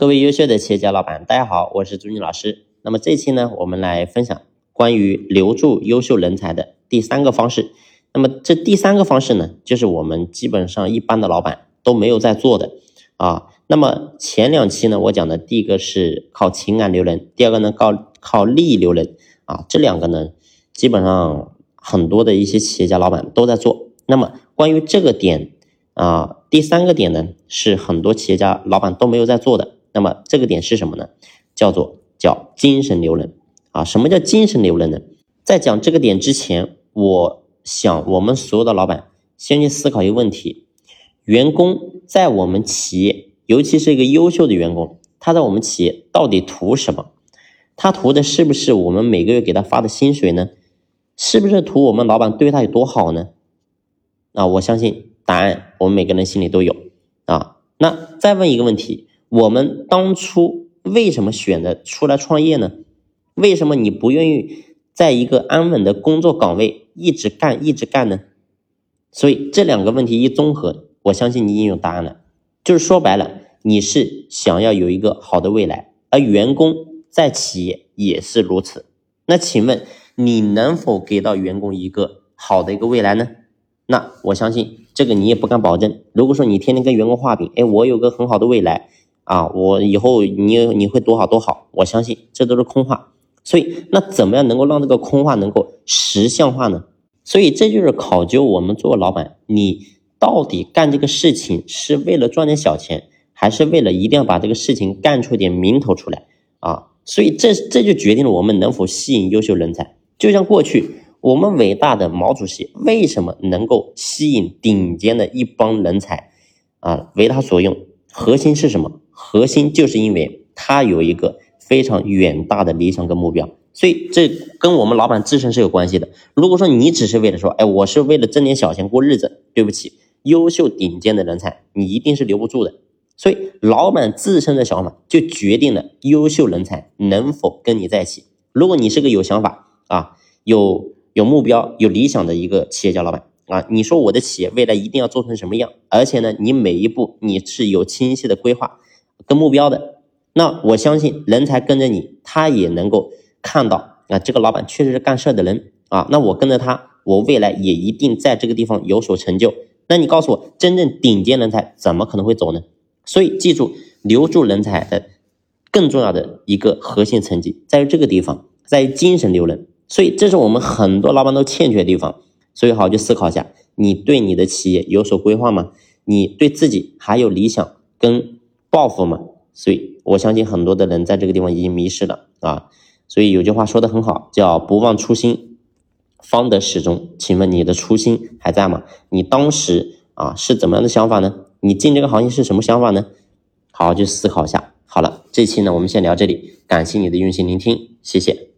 各位优秀的企业家老板，大家好，我是朱军老师。那么这期呢，我们来分享关于留住优秀人才的第三个方式。那么这第三个方式呢，就是我们基本上一般的老板都没有在做的啊。那么前两期呢，我讲的第一个是靠情感留人，第二个呢靠靠利益留人啊。这两个呢，基本上很多的一些企业家老板都在做。那么关于这个点啊，第三个点呢，是很多企业家老板都没有在做的。那么这个点是什么呢？叫做叫精神留人啊。什么叫精神留人呢？在讲这个点之前，我想我们所有的老板先去思考一个问题：员工在我们企业，尤其是一个优秀的员工，他在我们企业到底图什么？他图的是不是我们每个月给他发的薪水呢？是不是图我们老板对他有多好呢？啊，我相信答案我们每个人心里都有啊。那再问一个问题。我们当初为什么选择出来创业呢？为什么你不愿意在一个安稳的工作岗位一直干一直干呢？所以这两个问题一综合，我相信你已经有答案了。就是说白了，你是想要有一个好的未来，而员工在企业也是如此。那请问你能否给到员工一个好的一个未来呢？那我相信这个你也不敢保证。如果说你天天跟员工画饼，哎，我有个很好的未来。啊，我以后你你会多好多好，我相信这都是空话。所以那怎么样能够让这个空话能够实像化呢？所以这就是考究我们做老板，你到底干这个事情是为了赚点小钱，还是为了一定要把这个事情干出点名头出来啊？所以这这就决定了我们能否吸引优秀人才。就像过去我们伟大的毛主席为什么能够吸引顶尖的一帮人才啊，为他所用，核心是什么？核心就是因为他有一个非常远大的理想跟目标，所以这跟我们老板自身是有关系的。如果说你只是为了说，哎，我是为了挣点小钱过日子，对不起，优秀顶尖的人才你一定是留不住的。所以老板自身的想法就决定了优秀人才能否跟你在一起。如果你是个有想法啊，有有目标、有理想的一个企业家老板啊，你说我的企业未来一定要做成什么样，而且呢，你每一步你是有清晰的规划。跟目标的，那我相信人才跟着你，他也能够看到啊，这个老板确实是干事的人啊。那我跟着他，我未来也一定在这个地方有所成就。那你告诉我，真正顶尖人才怎么可能会走呢？所以记住，留住人才的更重要的一个核心层级在于这个地方，在于精神留人。所以这是我们很多老板都欠缺的地方。所以好，好去思考一下，你对你的企业有所规划吗？你对自己还有理想跟？报复嘛，所以我相信很多的人在这个地方已经迷失了啊。所以有句话说的很好，叫“不忘初心，方得始终”。请问你的初心还在吗？你当时啊是怎么样的想法呢？你进这个行业是什么想法呢？好好去思考一下。好了，这期呢我们先聊这里，感谢你的用心聆听，谢谢。